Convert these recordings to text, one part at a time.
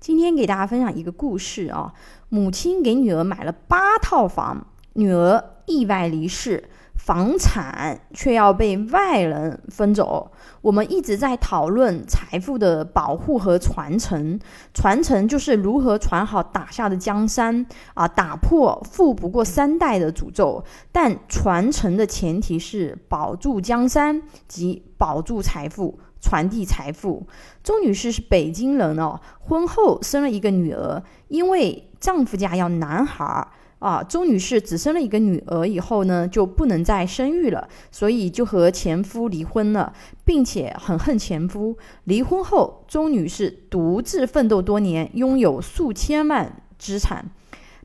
今天给大家分享一个故事啊，母亲给女儿买了八套房，女儿意外离世，房产却要被外人分走。我们一直在讨论财富的保护和传承，传承就是如何传好打下的江山啊，打破富不过三代的诅咒。但传承的前提是保住江山及保住财富。传递财富。周女士是北京人哦，婚后生了一个女儿，因为丈夫家要男孩儿啊，周女士只生了一个女儿以后呢，就不能再生育了，所以就和前夫离婚了，并且很恨前夫。离婚后，周女士独自奋斗多年，拥有数千万资产。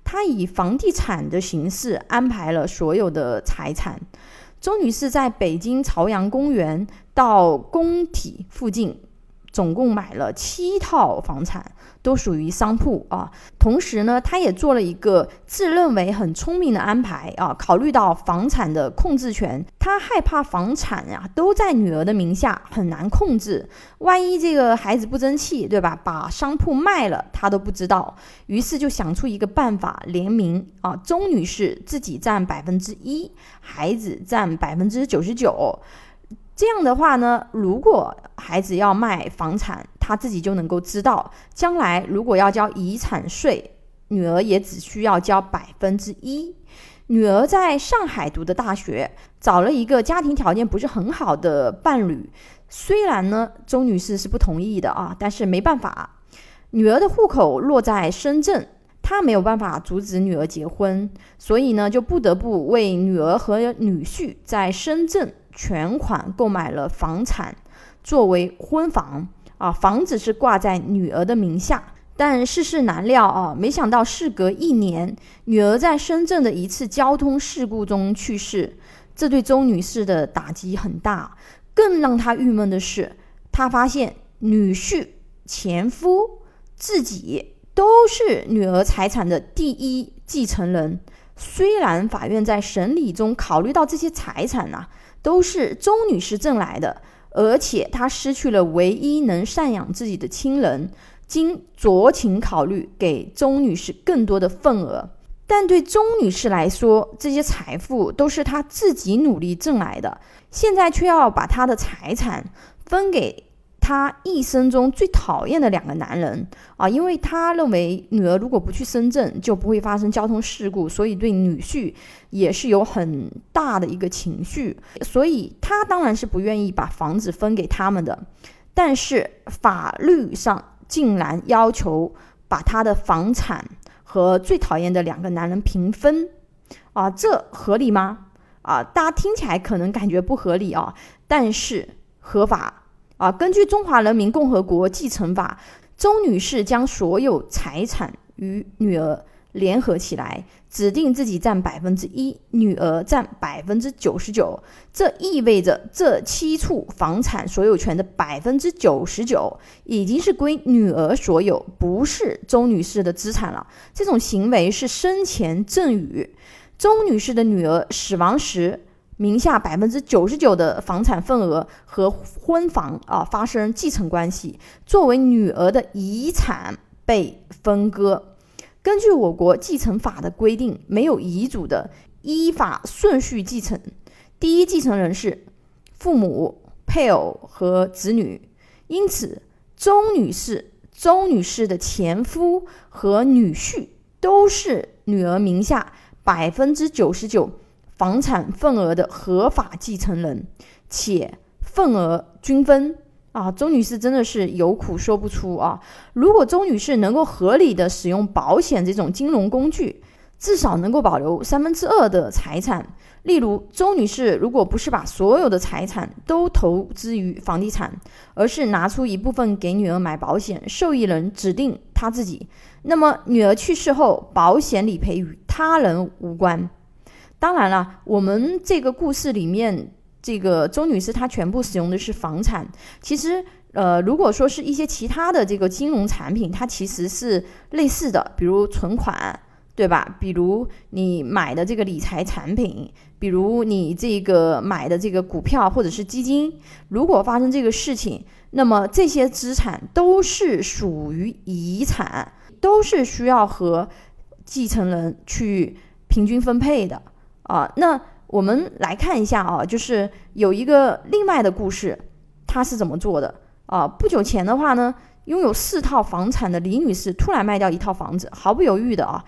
她以房地产的形式安排了所有的财产。周女士在北京朝阳公园到工体附近。总共买了七套房产，都属于商铺啊。同时呢，他也做了一个自认为很聪明的安排啊。考虑到房产的控制权，他害怕房产呀都在女儿的名下很难控制，万一这个孩子不争气，对吧？把商铺卖了，他都不知道。于是就想出一个办法，联名啊，钟女士自己占百分之一，孩子占百分之九十九。这样的话呢，如果孩子要卖房产，他自己就能够知道，将来如果要交遗产税，女儿也只需要交百分之一。女儿在上海读的大学，找了一个家庭条件不是很好的伴侣。虽然呢，周女士是不同意的啊，但是没办法，女儿的户口落在深圳，她没有办法阻止女儿结婚，所以呢，就不得不为女儿和女婿在深圳。全款购买了房产作为婚房啊，房子是挂在女儿的名下。但世事难料啊，没想到事隔一年，女儿在深圳的一次交通事故中去世，这对周女士的打击很大。更让她郁闷的是，她发现女婿、前夫自己都是女儿财产的第一继承人。虽然法院在审理中考虑到这些财产呐。都是周女士挣来的，而且她失去了唯一能赡养自己的亲人。经酌情考虑，给钟女士更多的份额。但对钟女士来说，这些财富都是她自己努力挣来的，现在却要把她的财产分给。他一生中最讨厌的两个男人啊，因为他认为女儿如果不去深圳，就不会发生交通事故，所以对女婿也是有很大的一个情绪，所以他当然是不愿意把房子分给他们的。但是法律上竟然要求把他的房产和最讨厌的两个男人平分啊，这合理吗？啊，大家听起来可能感觉不合理啊，但是合法。啊，根据《中华人民共和国继承法》，周女士将所有财产与女儿联合起来，指定自己占百分之一，女儿占百分之九十九。这意味着这七处房产所有权的百分之九十九已经是归女儿所有，不是周女士的资产了。这种行为是生前赠与。周女士的女儿死亡时。名下百分之九十九的房产份额和婚房啊发生继承关系，作为女儿的遗产被分割。根据我国继承法的规定，没有遗嘱的依法顺序继承，第一继承人是父母、配偶和子女。因此，周女士、周女士的前夫和女婿都是女儿名下百分之九十九。房产份额的合法继承人，且份额均分啊！周女士真的是有苦说不出啊！如果周女士能够合理的使用保险这种金融工具，至少能够保留三分之二的财产。例如，周女士如果不是把所有的财产都投资于房地产，而是拿出一部分给女儿买保险，受益人指定她自己，那么女儿去世后，保险理赔与他人无关。当然了，我们这个故事里面，这个周女士她全部使用的是房产。其实，呃，如果说是一些其他的这个金融产品，它其实是类似的，比如存款，对吧？比如你买的这个理财产品，比如你这个买的这个股票或者是基金，如果发生这个事情，那么这些资产都是属于遗产，都是需要和继承人去平均分配的啊。那我们来看一下啊，就是有一个另外的故事，他是怎么做的啊？不久前的话呢，拥有四套房产的李女士突然卖掉一套房子，毫不犹豫的啊，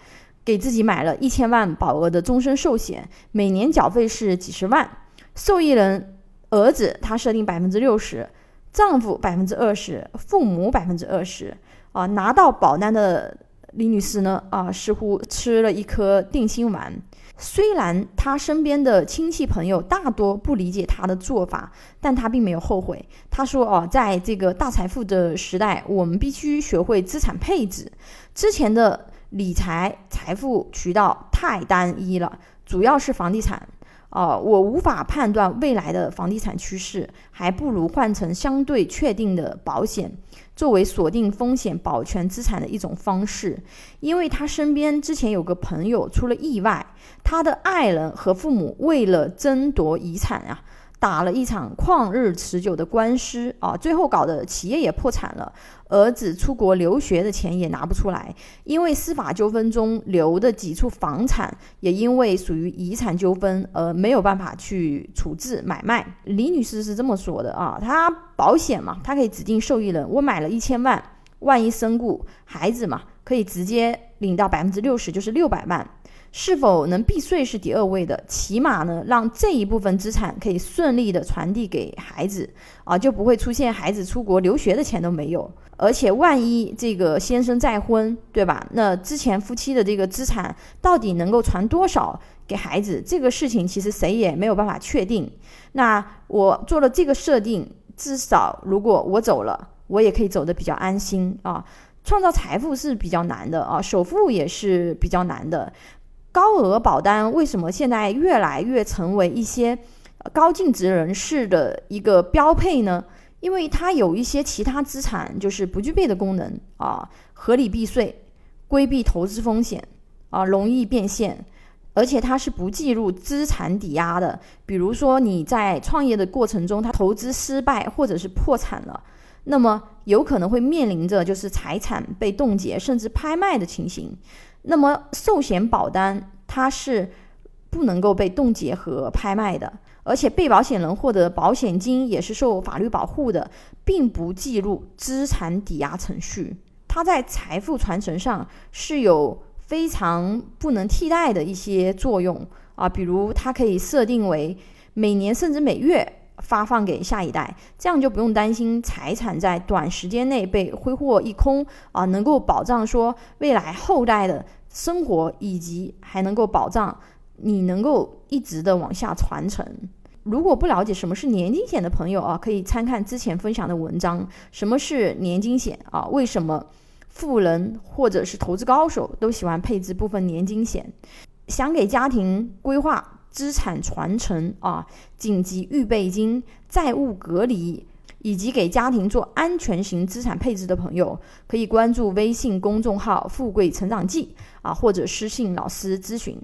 给自己买了一千万保额的终身寿险，每年缴费是几十万，受益人儿子他设定百分之六十。丈夫百分之二十，父母百分之二十，啊，拿到保单的李女士呢，啊，似乎吃了一颗定心丸。虽然他身边的亲戚朋友大多不理解他的做法，但他并没有后悔。他说：“哦，在这个大财富的时代，我们必须学会资产配置。之前的理财财富渠道太单一了，主要是房地产。”哦，我无法判断未来的房地产趋势，还不如换成相对确定的保险，作为锁定风险、保全资产的一种方式。因为他身边之前有个朋友出了意外，他的爱人和父母为了争夺遗产啊。打了一场旷日持久的官司啊，最后搞得企业也破产了，儿子出国留学的钱也拿不出来，因为司法纠纷中留的几处房产也因为属于遗产纠纷而没有办法去处置买卖。李女士是这么说的啊，她保险嘛，她可以指定受益人，我买了一千万，万一身故，孩子嘛可以直接领到百分之六十，就是六百万。是否能避税是第二位的，起码呢，让这一部分资产可以顺利的传递给孩子啊，就不会出现孩子出国留学的钱都没有。而且万一这个先生再婚，对吧？那之前夫妻的这个资产到底能够传多少给孩子？这个事情其实谁也没有办法确定。那我做了这个设定，至少如果我走了，我也可以走得比较安心啊。创造财富是比较难的啊，首付也是比较难的。高额保单为什么现在越来越成为一些高净值人士的一个标配呢？因为它有一些其他资产就是不具备的功能啊，合理避税、规避投资风险啊，容易变现，而且它是不计入资产抵押的。比如说你在创业的过程中，它投资失败或者是破产了，那么有可能会面临着就是财产被冻结甚至拍卖的情形。那么寿险保单它是不能够被冻结和拍卖的，而且被保险人获得保险金也是受法律保护的，并不计入资产抵押程序。它在财富传承上是有非常不能替代的一些作用啊，比如它可以设定为每年甚至每月。发放给下一代，这样就不用担心财产在短时间内被挥霍一空啊，能够保障说未来后代的生活，以及还能够保障你能够一直的往下传承。如果不了解什么是年金险的朋友啊，可以参看之前分享的文章。什么是年金险啊？为什么富人或者是投资高手都喜欢配置部分年金险？想给家庭规划。资产传承啊，紧急预备金、债务隔离，以及给家庭做安全型资产配置的朋友，可以关注微信公众号“富贵成长记”啊，或者私信老师咨询。